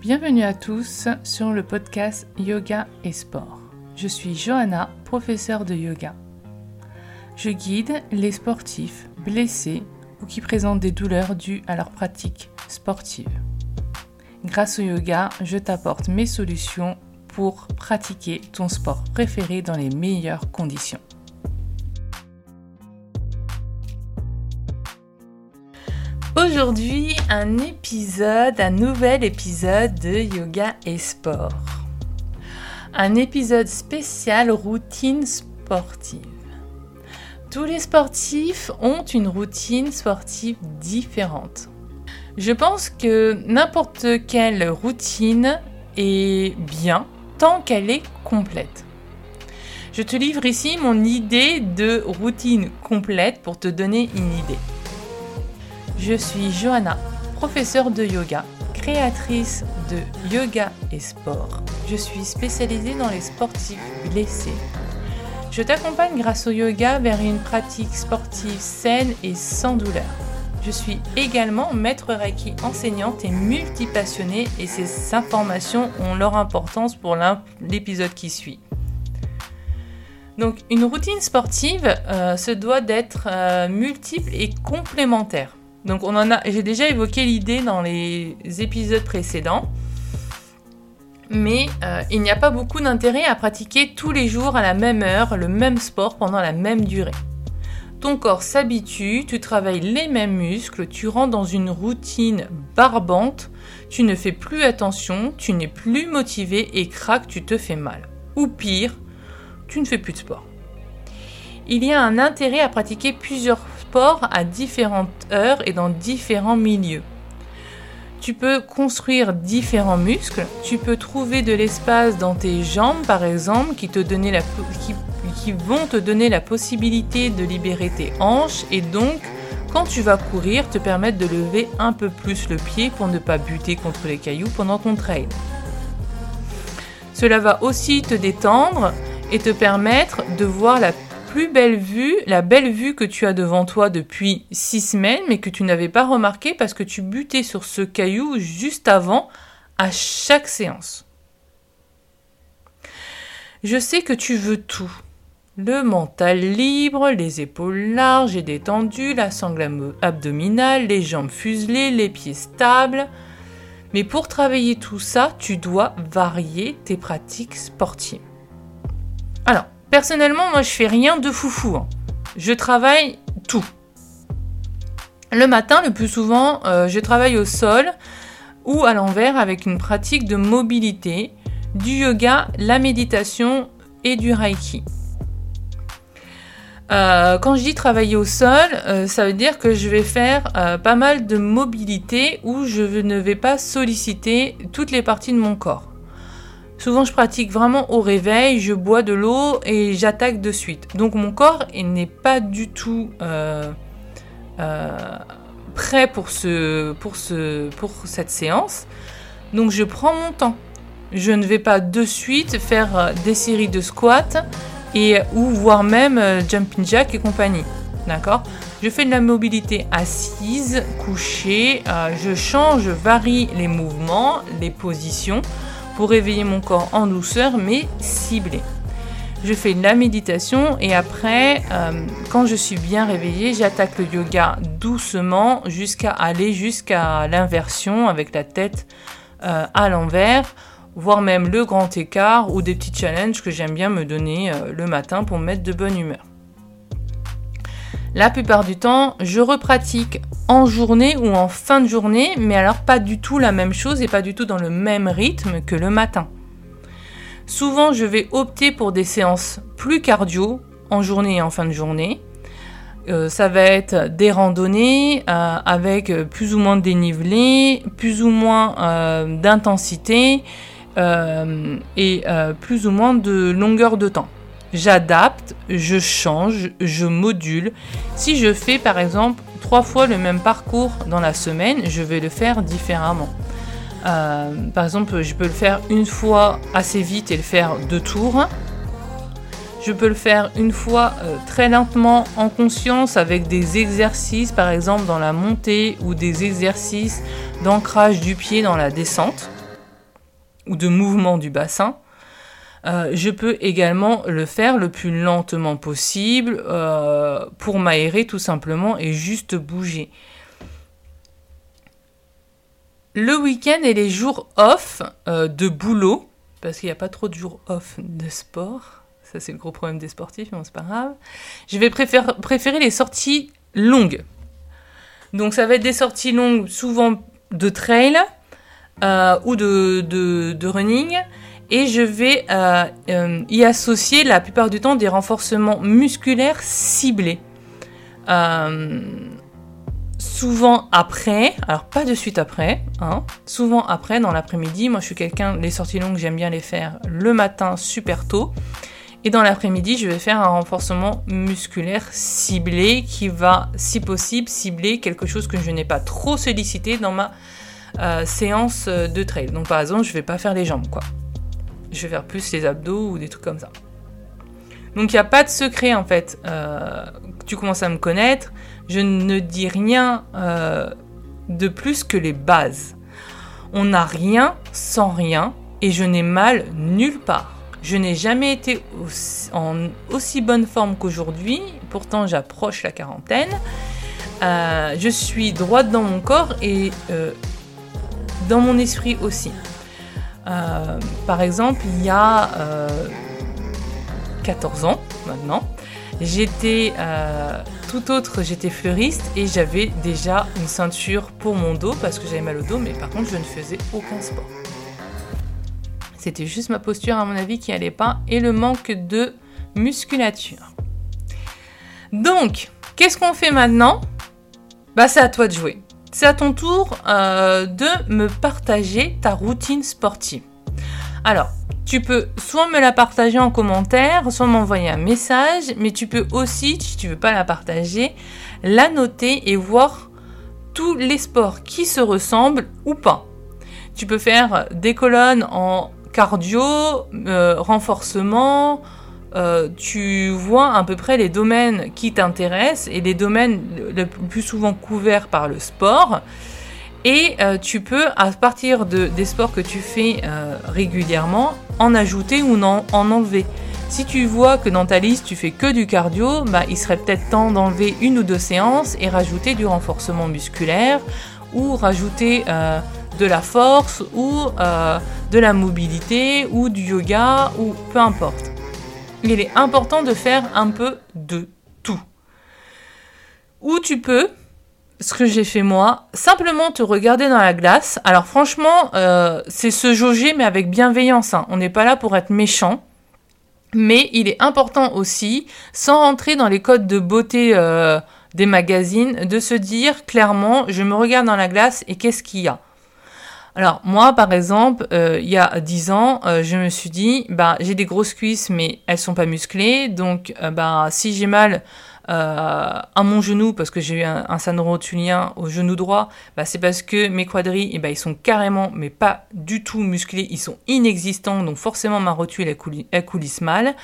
Bienvenue à tous sur le podcast Yoga et Sport. Je suis Johanna, professeure de yoga. Je guide les sportifs blessés ou qui présentent des douleurs dues à leur pratique sportive. Grâce au yoga, je t'apporte mes solutions pour pratiquer ton sport préféré dans les meilleures conditions. Aujourd'hui, un épisode, un nouvel épisode de Yoga et Sport. Un épisode spécial routine sportive. Tous les sportifs ont une routine sportive différente. Je pense que n'importe quelle routine est bien tant qu'elle est complète. Je te livre ici mon idée de routine complète pour te donner une idée. Je suis Johanna, professeure de yoga, créatrice de yoga et sport. Je suis spécialisée dans les sportifs blessés. Je t'accompagne grâce au yoga vers une pratique sportive saine et sans douleur. Je suis également maître Reiki enseignante et multipassionnée et ces informations ont leur importance pour l'épisode qui suit. Donc une routine sportive euh, se doit d'être euh, multiple et complémentaire. Donc on en a, j'ai déjà évoqué l'idée dans les épisodes précédents, mais euh, il n'y a pas beaucoup d'intérêt à pratiquer tous les jours à la même heure le même sport pendant la même durée. Ton corps s'habitue, tu travailles les mêmes muscles, tu rentres dans une routine barbante, tu ne fais plus attention, tu n'es plus motivé et craque, tu te fais mal. Ou pire, tu ne fais plus de sport. Il y a un intérêt à pratiquer plusieurs à différentes heures et dans différents milieux. Tu peux construire différents muscles, tu peux trouver de l'espace dans tes jambes par exemple qui, te la, vont te donner la possibilité de libérer tes hanches et donc quand tu vas courir te permettre de lever un peu plus le pied pour ne pas buter contre les cailloux pendant ton trail. Cela va aussi te détendre et te permettre de voir la plus belle vue, la belle vue que tu as devant toi depuis six semaines, mais que tu n'avais pas remarqué parce que tu butais sur ce caillou juste avant à chaque séance. Je sais que tu veux tout. Le mental libre, les épaules larges et détendues, la sangle abdominale, les jambes fuselées, les pieds stables. Mais pour travailler tout ça, tu dois varier tes pratiques sportives. Alors, Personnellement, moi, je fais rien de foufou. Hein. Je travaille tout. Le matin, le plus souvent, euh, je travaille au sol ou à l'envers avec une pratique de mobilité, du yoga, la méditation et du reiki. Euh, quand je dis travailler au sol, euh, ça veut dire que je vais faire pas mal de mobilité où je ne vais pas solliciter toutes les parties de mon corps. Souvent, je pratique vraiment au réveil, je bois de l'eau et j'attaque de suite. Donc, mon corps n'est pas du tout euh, euh, prêt pour, ce, pour, ce, pour cette séance. Donc, je prends mon temps. Je ne vais pas de suite faire euh, des séries de squats et ou voire même jumping jack et compagnie. D'accord? Je fais de la mobilité assise, couchée, je change, je varie les mouvements, les positions réveiller mon corps en douceur mais ciblé. Je fais la méditation et après, euh, quand je suis bien réveillée, j'attaque le yoga doucement jusqu'à aller jusqu'à l'inversion avec la tête euh, à l'envers, voire même le grand écart ou des petits challenges que j'aime bien me donner euh, le matin pour me mettre de bonne humeur. La plupart du temps, je repratique en journée ou en fin de journée, mais alors pas du tout la même chose et pas du tout dans le même rythme que le matin. Souvent, je vais opter pour des séances plus cardio en journée et en fin de journée. Euh, ça va être des randonnées euh, avec plus ou moins de dénivelé, plus ou moins euh, d'intensité et plus ou moins de longueur de temps j'adapte, je change, je module. Si je fais par exemple trois fois le même parcours dans la semaine, je vais le faire différemment. Euh, par exemple, je peux le faire une fois assez vite et le faire deux tours. Je peux le faire une fois euh, très lentement en conscience avec des exercices, par exemple dans la montée ou des exercices d'ancrage du pied dans la descente. ou de mouvement du bassin. Euh, je peux également le faire le plus lentement possible euh, pour m'aérer tout simplement et juste bouger. Le week-end et les jours off euh, de boulot, parce qu'il n'y a pas trop de jours off de sport, ça c'est le gros problème des sportifs, mais c'est pas grave, je vais préférer les sorties longues. Donc ça va être des sorties longues, souvent de trail ou de running et je vais euh, euh, y associer la plupart du temps des renforcements musculaires ciblés. Euh, souvent après, alors pas de suite après, hein, souvent après dans l'après-midi. Moi je suis quelqu'un, les sorties longues j'aime bien les faire le matin super tôt. Et dans l'après-midi, je vais faire un renforcement musculaire ciblé qui va, si possible, cibler quelque chose que je n'ai pas trop sollicité dans ma séance de trail. Donc par exemple, je ne vais pas faire les jambes, quoi je vais faire plus les abdos ou des trucs comme ça. Donc il n'y a pas de secret en fait. Euh, tu commences à me connaître. Je ne dis rien euh, de plus que les bases. On n'a rien sans rien et je n'ai mal nulle part. Je n'ai jamais été en aussi bonne forme qu'aujourd'hui. Pourtant j'approche la quarantaine. Euh, je suis droite dans mon corps et dans mon esprit aussi. Euh, par exemple, il y a 14 euh, ans maintenant, j'étais euh, tout autre, j'étais fleuriste et j'avais déjà une ceinture pour mon dos parce que j'avais mal au dos, mais par contre je ne faisais aucun sport. C'était juste ma posture à mon avis qui allait pas et le manque de musculature. Donc, qu'est-ce qu'on fait maintenant? Bah c'est à toi de jouer c'est à ton tour euh, de me partager ta routine sportive. Alors, tu peux soit me la partager en commentaire, soit m'envoyer un message, mais tu peux aussi, si tu veux pas la partager, la noter et voir tous les sports qui se ressemblent ou pas. Tu peux faire des colonnes en cardio, euh, renforcement, euh, tu vois à peu près les domaines qui t'intéressent et les domaines le plus souvent couverts par le sport. Et euh, tu peux, à partir de, des sports que tu fais euh, régulièrement, en ajouter ou en, en enlever. Si tu vois que dans ta liste tu fais que du cardio, bah, il serait peut-être temps d'enlever une ou deux séances et rajouter du renforcement musculaire ou rajouter de la force ou de la mobilité ou du yoga ou peu importe il est important de faire un peu de tout. Ou tu peux, ce que j'ai fait moi, simplement te regarder dans la glace. Alors franchement, euh, c'est se jauger mais avec bienveillance. Hein. On n'est pas là pour être méchant. Mais il est important aussi, sans rentrer dans les codes de beauté euh, des magazines, de se dire clairement, je me regarde dans la glace et qu'est-ce qu'il y a alors moi, par exemple, euh, il y a 10 ans, euh, je me suis dit, bah, j'ai des grosses cuisses, mais elles sont pas musclées. Donc, euh, bah, si j'ai mal à mon genou, parce que j'ai eu un, un rotulien au genou droit, bah, c'est parce que mes quadris, ben, ils sont carrément, mais pas du tout musclés, ils sont inexistants. Donc forcément, ma rotule, elle, coulisse mal.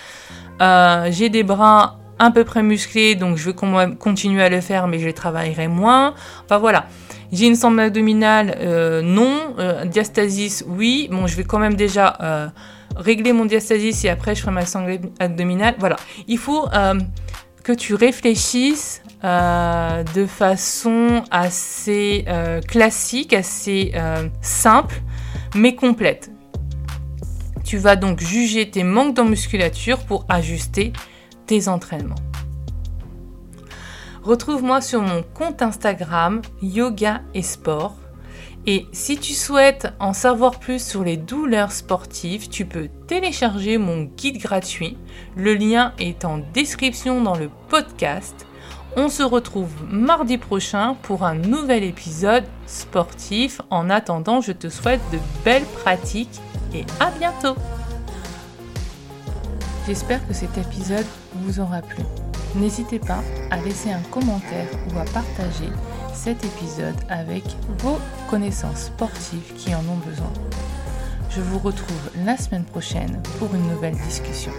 j'ai des bras à peu près musclés, donc je vais continuer à le faire, mais je les travaillerai moins. Enfin voilà. J'ai une sangle abdominale, euh, non. Euh, diastasis, oui. Bon, je vais quand même déjà euh, régler mon diastasis et après je ferai ma sangle abdominale. Voilà. Il faut que tu réfléchisses de façon assez classique, assez simple, mais complète. Tu vas donc juger tes manques en musculature pour ajuster tes entraînements. Retrouve-moi sur mon compte Instagram Yoga et Sport. Et si tu souhaites en savoir plus sur les douleurs sportives, tu peux télécharger mon guide gratuit. Le lien est en description dans le podcast. On se retrouve mardi prochain pour un nouvel épisode sportif. En attendant, je te souhaite de belles pratiques et à bientôt. J'espère que cet épisode vous aura plu. N'hésitez pas à laisser un commentaire ou à partager cet épisode avec vos connaissances sportives qui en ont besoin. Je vous retrouve la semaine prochaine pour une nouvelle discussion.